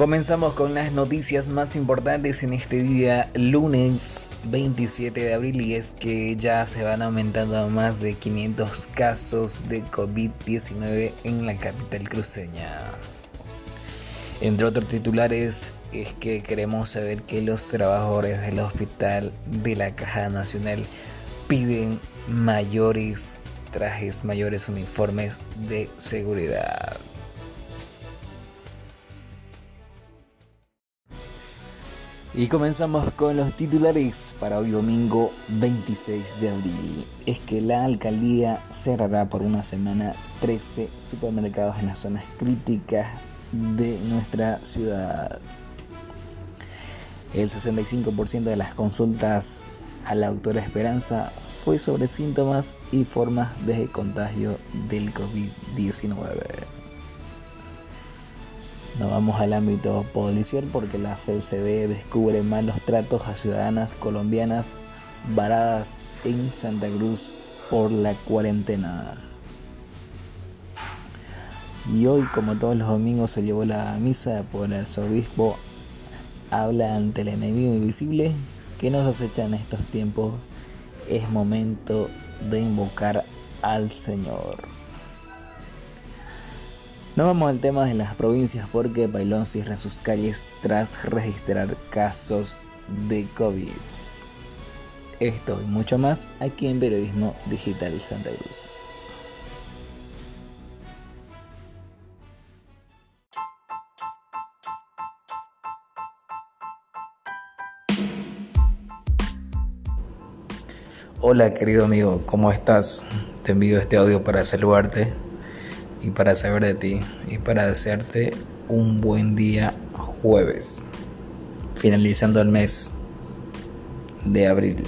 Comenzamos con las noticias más importantes en este día, lunes 27 de abril, y es que ya se van aumentando a más de 500 casos de COVID-19 en la capital cruceña. Entre otros titulares, es que queremos saber que los trabajadores del hospital de la Caja Nacional piden mayores trajes, mayores uniformes de seguridad. Y comenzamos con los titulares para hoy domingo 26 de abril. Es que la alcaldía cerrará por una semana 13 supermercados en las zonas críticas de nuestra ciudad. El 65% de las consultas a la autora Esperanza fue sobre síntomas y formas de contagio del COVID-19. Nos vamos al ámbito policial porque la FCB descubre malos tratos a ciudadanas colombianas varadas en Santa Cruz por la cuarentena. Y hoy, como todos los domingos, se llevó la misa por el arzobispo. Habla ante el enemigo invisible que nos acecha en estos tiempos. Es momento de invocar al Señor. No vamos al tema de las provincias porque Bailón cierra sus calles tras registrar casos de COVID. Esto y mucho más aquí en Periodismo Digital Santa Cruz. Hola querido amigo, ¿cómo estás? Te envío este audio para saludarte y para saber de ti y para desearte un buen día jueves, finalizando el mes de abril.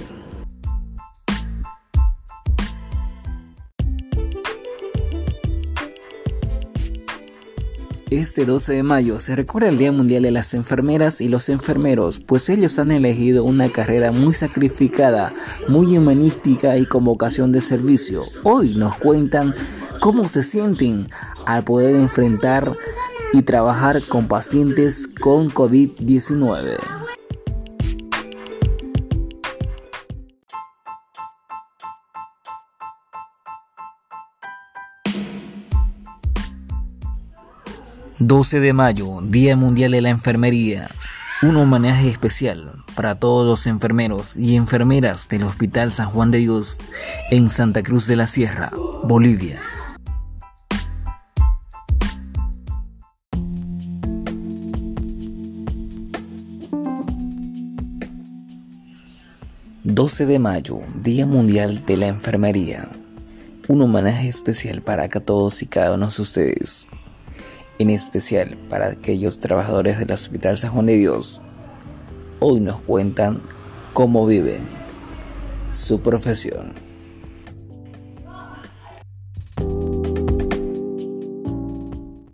Este 12 de mayo se recuerda el Día Mundial de las Enfermeras y los Enfermeros, pues ellos han elegido una carrera muy sacrificada, muy humanística y con vocación de servicio. Hoy nos cuentan cómo se sienten al poder enfrentar y trabajar con pacientes con COVID-19. ...12 de mayo, Día Mundial de la Enfermería... ...un homenaje especial para todos los enfermeros y enfermeras del Hospital San Juan de Dios... ...en Santa Cruz de la Sierra, Bolivia. 12 de mayo, Día Mundial de la Enfermería. Un homenaje especial para todos y cada uno de ustedes. En especial para aquellos trabajadores del Hospital San Juan de Dios. Hoy nos cuentan cómo viven su profesión.